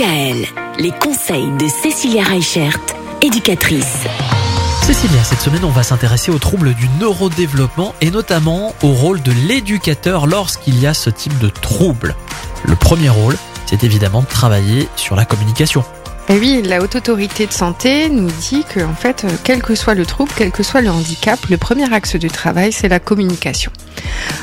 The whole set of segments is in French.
Les conseils de Cécilia Reichert, éducatrice. Cécilia, cette semaine, on va s'intéresser aux troubles du neurodéveloppement et notamment au rôle de l'éducateur lorsqu'il y a ce type de trouble. Le premier rôle, c'est évidemment de travailler sur la communication. Et oui, la haute autorité de santé nous dit que, en fait, euh, quel que soit le trouble, quel que soit le handicap, le premier axe du travail, c'est la communication.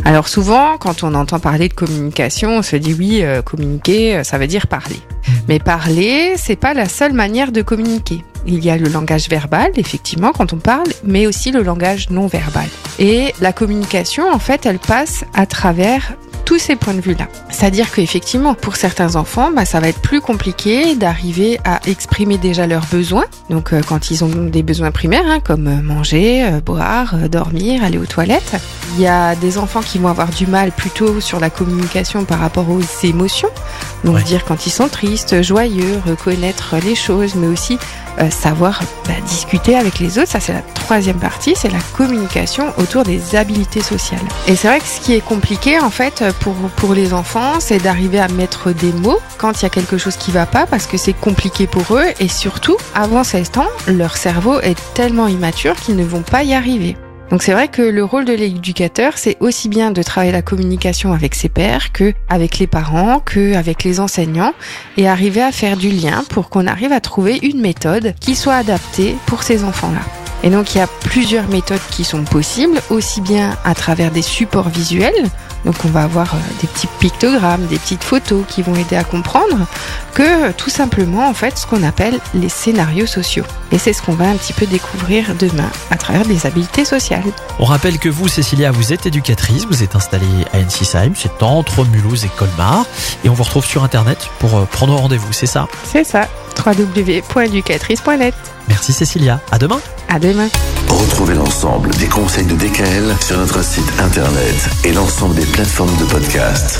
Alors souvent, quand on entend parler de communication, on se dit oui, euh, communiquer, euh, ça veut dire parler. Mais parler, c'est pas la seule manière de communiquer. Il y a le langage verbal, effectivement, quand on parle, mais aussi le langage non verbal. Et la communication, en fait, elle passe à travers tous ces points de vue-là. C'est-à-dire qu'effectivement, pour certains enfants, bah, ça va être plus compliqué d'arriver à exprimer déjà leurs besoins. Donc, euh, quand ils ont des besoins primaires, hein, comme euh, manger, euh, boire, dormir, aller aux toilettes. Il y a des enfants qui vont avoir du mal plutôt sur la communication par rapport aux émotions. Donc, Ouais. dire quand ils sont tristes, joyeux, reconnaître les choses, mais aussi euh, savoir bah, discuter avec les autres. Ça, c'est la troisième partie, c'est la communication autour des habiletés sociales. Et c'est vrai que ce qui est compliqué, en fait, pour, pour les enfants, c'est d'arriver à mettre des mots quand il y a quelque chose qui va pas, parce que c'est compliqué pour eux. Et surtout, avant 16 ans, leur cerveau est tellement immature qu'ils ne vont pas y arriver. Donc c'est vrai que le rôle de l'éducateur, c'est aussi bien de travailler la communication avec ses pairs que avec les parents, que avec les enseignants et arriver à faire du lien pour qu'on arrive à trouver une méthode qui soit adaptée pour ces enfants-là. Et donc il y a plusieurs méthodes qui sont possibles, aussi bien à travers des supports visuels, donc on va avoir euh, des petits pictogrammes, des petites photos qui vont aider à comprendre, que tout simplement en fait ce qu'on appelle les scénarios sociaux. Et c'est ce qu'on va un petit peu découvrir demain à travers des habiletés sociales. On rappelle que vous, Cécilia, vous êtes éducatrice, vous êtes installée à Ensisheim, c'est entre Mulhouse et Colmar, et on vous retrouve sur Internet pour euh, prendre rendez-vous, c'est ça? C'est ça, www.educatrice.net. Merci Cécilia, à demain À demain. Retrouvez l'ensemble des conseils de DKL sur notre site internet et l'ensemble des plateformes de podcast.